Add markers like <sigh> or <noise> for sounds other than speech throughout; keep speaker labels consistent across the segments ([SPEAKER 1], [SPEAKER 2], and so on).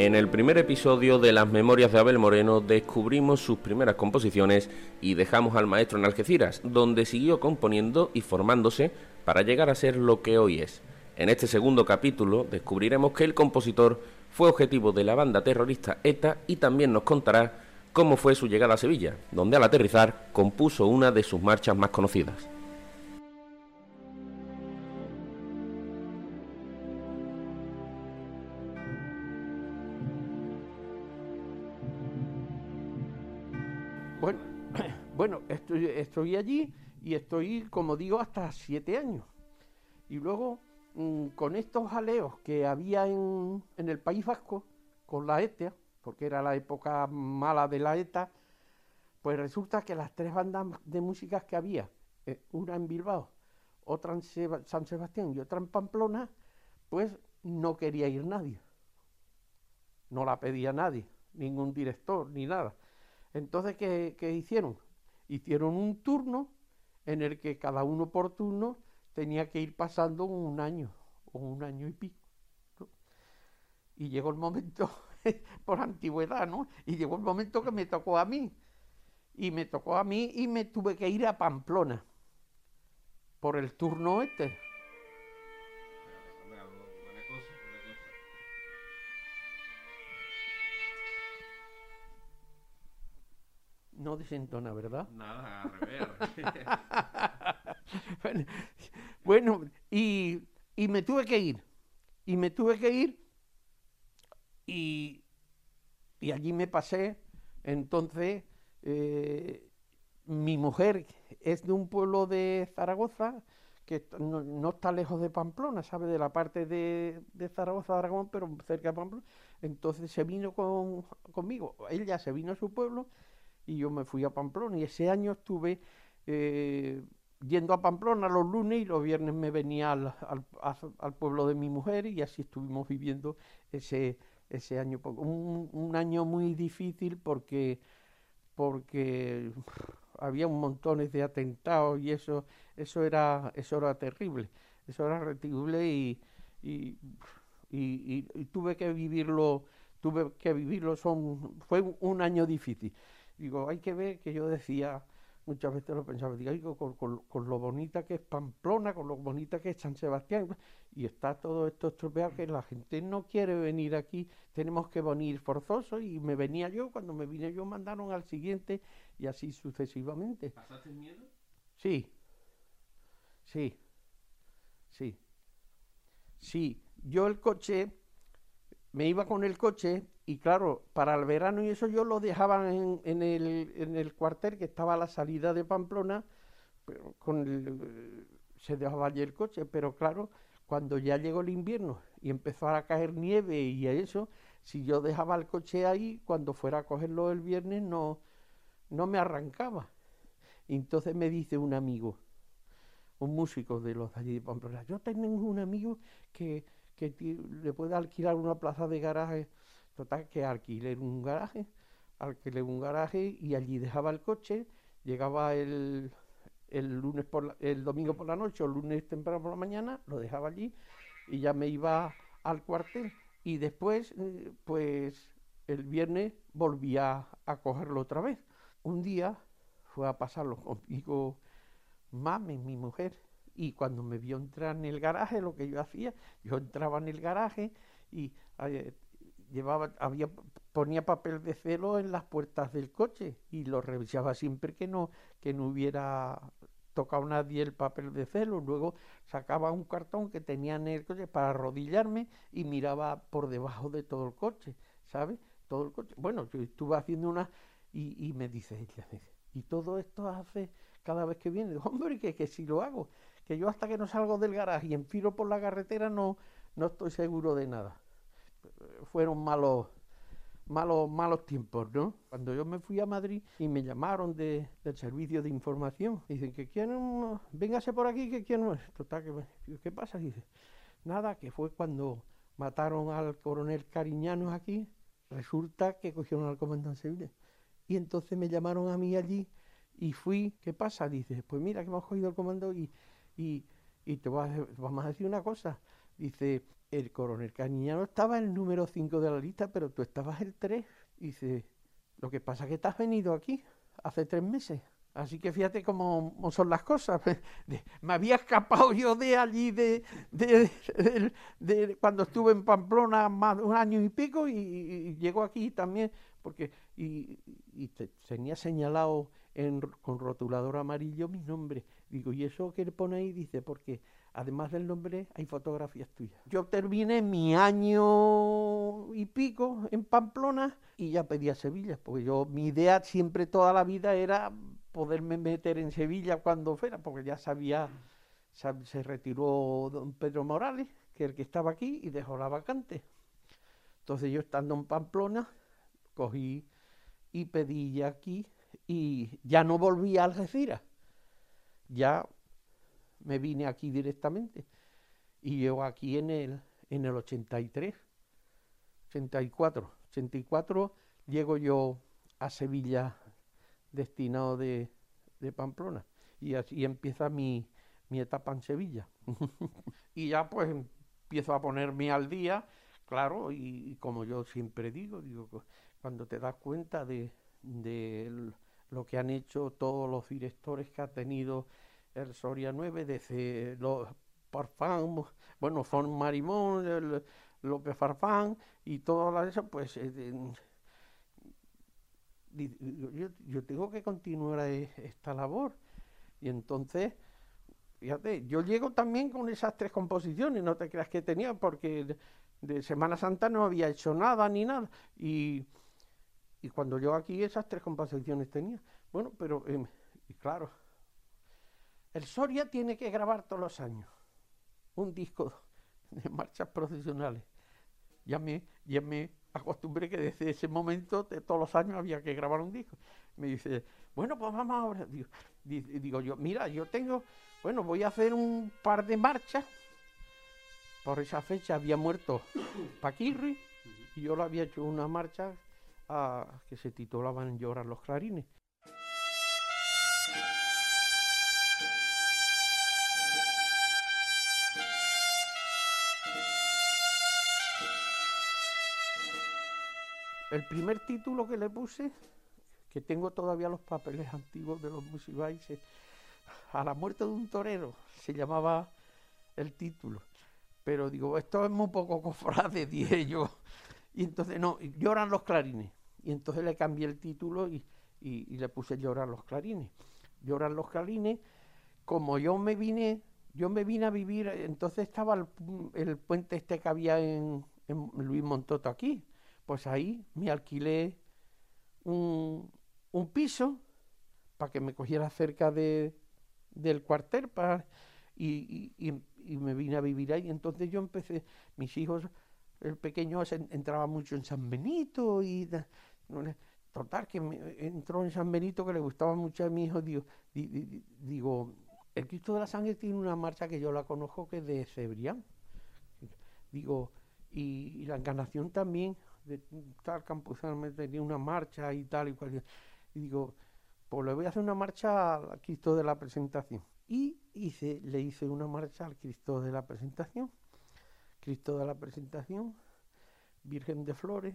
[SPEAKER 1] En el primer episodio de las Memorias de Abel Moreno descubrimos sus primeras composiciones y dejamos al maestro en Algeciras, donde siguió componiendo y formándose para llegar a ser lo que hoy es. En este segundo capítulo descubriremos que el compositor fue objetivo de la banda terrorista ETA y también nos contará cómo fue su llegada a Sevilla, donde al aterrizar compuso una de sus marchas más conocidas.
[SPEAKER 2] Bueno estoy, allí y estoy, como digo, hasta siete años. Y luego, mm, con estos jaleos que había en, el País Vasco, con la ETA, porque era la época mala de la ETA, pues resulta que las tres bandas de músicas que había, eh, una en Bilbao, otra en San Sebastián y otra en Pamplona, pues no quería ir nadie. No la pedía nadie, ningún director, ni nada. Entonces, ¿qué, qué hicieron? Hicieron un turno en el que cada uno por turno tenía que ir pasando un año o un año y pico. Y llegó el momento, <laughs> por antigüedad, ¿no? Y llegó el momento que me tocó a mí. Y me tocó a mí y me tuve que ir a Pamplona por el turno este. No desentona, ¿verdad?
[SPEAKER 1] Nada, al revés. <laughs>
[SPEAKER 2] bueno, bueno, y, y me tuve que ir. Y me tuve que ir y, y allí me pasé. Entonces, eh, mi mujer es de un pueblo de Zaragoza que no, no está lejos de Pamplona, ¿sabe? De la parte de, de Zaragoza, Aragón, pero cerca de Pamplona. Entonces se vino con, conmigo. Ella se vino a su pueblo y yo me fui a Pamplona. Y ese año estuve eh, yendo a Pamplona los lunes y los viernes me venía al, al, pueblo de mi mujer y así estuvimos viviendo ese, ese año. Un, un año muy difícil porque, porque había un montones de atentados y eso, eso, era, eso era terrible. Eso era terrible y, y, y tuve que vivirlo tuve que vivirlo, son, fue un año difícil. Digo, hay que ver que yo decía, muchas veces lo pensaba, digo, con, con, con, lo bonita que es Pamplona, con lo bonita que es San Sebastián, y está todo esto estropeado que la gente no quiere venir aquí, tenemos que venir forzosos, y me venía yo, cuando me vine yo mandaron al siguiente, y así sucesivamente.
[SPEAKER 1] ¿Pasaste miedo?
[SPEAKER 2] Sí, sí, sí, sí. Yo el coche, me iba con el coche y claro, para el verano y eso yo lo dejaba en, en, el, en el cuartel que estaba a la salida de Pamplona, pero con el, se dejaba allí el coche, pero claro, cuando ya llegó el invierno y empezó a caer nieve y eso, si yo dejaba el coche ahí, cuando fuera a cogerlo el viernes no, no me arrancaba. Y entonces me dice un amigo, un músico de los de allí de Pamplona, yo tengo un amigo que, que le puede alquilar una plaza de garaje Total, que alquilé un garaje, alquilé un garaje y allí dejaba el coche, llegaba el, el lunes por el domingo por la noche o el lunes temprano por la mañana, lo dejaba allí y ya me iba al cuartel y después eh, pues el viernes volvía a cogerlo otra vez. Un día fue a pasarlo conmigo mami, mi mujer, y cuando me vio entrar en el garaje, lo que yo hacía, yo entraba en el garaje y eh, llevaba, había, ponía papel de celo en las puertas del coche y lo revisaba siempre que no, que no hubiera tocado nadie el papel de celo. Luego sacaba un cartón que tenía en el coche para arrodillarme y miraba por debajo de todo el coche, ¿sabes? Todo el coche. Bueno, yo estuve haciendo una y, y me dice y todo esto hace cada vez que viene. Hombre, que, que si lo hago, que yo hasta que no salgo del garaje y enfilo por la carretera no, no estoy seguro de nada fueron malos, malos, malos tiempos, ¿no? Cuando yo me fui a Madrid y me llamaron de, del servicio de información, dicen que quieren, véngase por aquí, que quieren, total, que, ¿qué pasa? Dice, nada, que fue cuando mataron al coronel Cariñanos aquí, resulta que cogieron al comandante civil. Y entonces me llamaron a mí allí y fui, ¿qué pasa? Dice, pues mira que hemos cogido el comando y, y, te vas, vamos a decir una cosa. Dice, el coronel Cañano estaba en el número 5 de la lista, pero tú estabas el 3. Y dice, lo que pasa es que te has venido aquí hace tres meses. Así que fíjate cómo, son las cosas. <laughs> me había escapado yo de allí, de, cuando estuve en Pamplona más un año y pico, y, llego aquí también, porque y, tenía señalado con rotulador amarillo mi nombre. Digo, ¿y eso qué le pone ahí? Dice, porque además del nombre hay fotografías tuyas. Yo terminé mi año y pico en Pamplona y ya pedí a Sevilla, porque yo, mi idea siempre toda la vida era poderme meter en Sevilla cuando fuera, porque ya sabía, se retiró don Pedro Morales, que es el que estaba aquí, y dejó la vacante. Entonces yo estando en Pamplona, cogí y pedí ya aquí, y ya no volví a Algeciras, ya me vine aquí directamente. Y yo aquí en el, en el 83, 84, 84 llego yo a Sevilla destinado de, Pamplona. Y así empieza mi, etapa en Sevilla. <laughs> y ya pues empiezo a ponerme al día, claro, y, como yo siempre digo, digo, cuando te das cuenta de, de lo que han hecho todos los directores que ha tenido el Soria 9, desde los Parfán, bueno, Fon Marimón, el López Farfán y todo eso, pues eh, yo, tengo que continuar e, esta labor. Y entonces, fíjate, yo llego también con esas tres composiciones, no te creas que tenía, porque de, Semana Santa no había hecho nada ni nada. Y, y cuando yo aquí esas tres composiciones tenía. Bueno, pero, em, y claro, el Soria tiene que grabar todos los años un disco de marchas profesionales. Ya me, ya me acostumbré que desde ese momento, de todos los años, había que grabar un disco. Me dice, bueno, pues vamos ahora. Digo, digo yo, mira, yo tengo, bueno, voy a hacer un par de marchas. Por esa fecha había muerto <coughs> Paquirri y yo le había hecho una marcha a, ah, que se titulaban Llorar los clarines. El primer título que le puse, que tengo todavía los papeles antiguos de los musicales, a la muerte de un torero, se llamaba el título. Pero digo, esto es muy poco cofrade, <laughs> dije yo. Y entonces, no, lloran los clarines. Y entonces le cambié el título y, le puse lloran los clarines. Lloran los clarines. Como yo me vine, yo me vine a vivir, entonces estaba el, puente este que había en, en Luis Montoto aquí pues ahí me alquilé un, piso para que me cogiera cerca de, del cuartel para, y, me vine a vivir ahí. Entonces yo empecé, mis hijos, el pequeño entraba mucho en San Benito y total que entró en San Benito que le gustaba mucho a mi hijo. Digo, digo, el Cristo de la Sangre tiene una marcha que yo la conozco que es de Cebrián. Digo, y la encarnación también de tal me tenía una marcha y tal y cual. Y digo, pues le voy a hacer una marcha al Cristo de la presentación. Y hice, le hice una marcha al Cristo de la presentación. Cristo de la presentación, Virgen de Flores,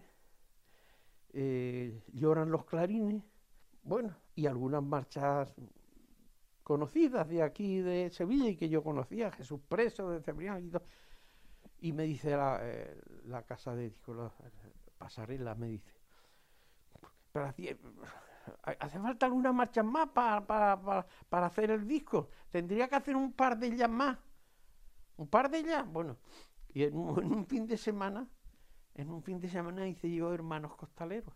[SPEAKER 2] eh, lloran los clarines, bueno, y algunas marchas conocidas de aquí de Sevilla y que yo conocía, Jesús Preso de Cebrián y todo. Y me dice la, eh, casa de pasarela, me dice. Pero hace falta alguna marcha más para, hacer el disco. Tendría que hacer un par de ellas más. Un par de ellas. Bueno, y en un fin de semana, en un fin de semana hice yo Hermanos Costaleros.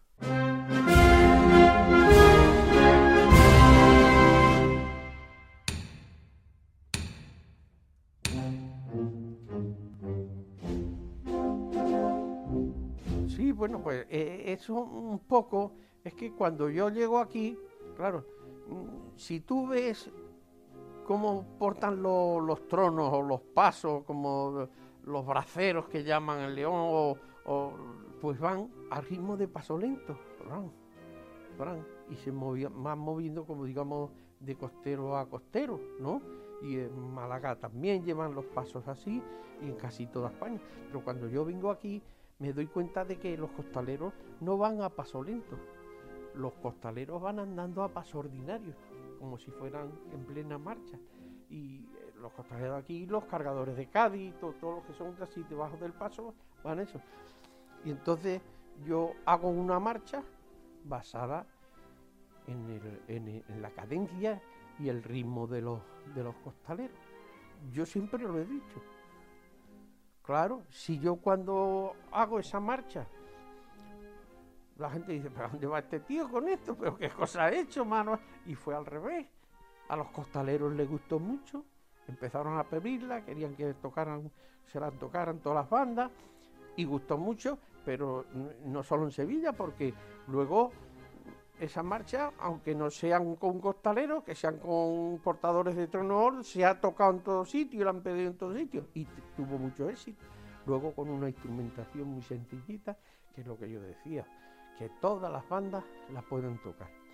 [SPEAKER 2] Bueno, pues eh, eso un poco es que cuando yo llego aquí, claro, mm, si tú ves cómo portan los tronos o los pasos, como los braceros que llaman el león, o, pues van al ritmo de paso lento, y se movían, van moviendo como digamos de costero a costero, ¿no? y en Málaga también llevan los pasos así y en casi toda España. Pero cuando yo vengo aquí me doy cuenta de que los costaleros no van a paso lento. Los costaleros van andando a paso ordinario, como si fueran en plena marcha. Y eh, los costaleros aquí, los cargadores de Cádiz, todos los que son así debajo del paso, van eso. Y entonces yo hago una marcha basada en, la cadencia y el ritmo de los costaleros. Yo siempre lo he dicho. Claro, si yo cuando hago esa marcha, la gente dice, ¿pero dónde va este tío con esto? ¿Pero qué cosa ha hecho, mano? Y fue al revés. A los costaleros les gustó mucho, empezaron a pedirla, querían que tocaran, se la tocaran todas las bandas, y gustó mucho, pero no solo en Sevilla, porque luego esa marcha, aunque no sean con costaleros, que sean con portadores de trono, se ha tocado en todos sitios, la han pedido en todos sitios y tuvo mucho éxito. Luego con una instrumentación muy sencillita, que es lo que yo decía, que todas las bandas la pueden tocar.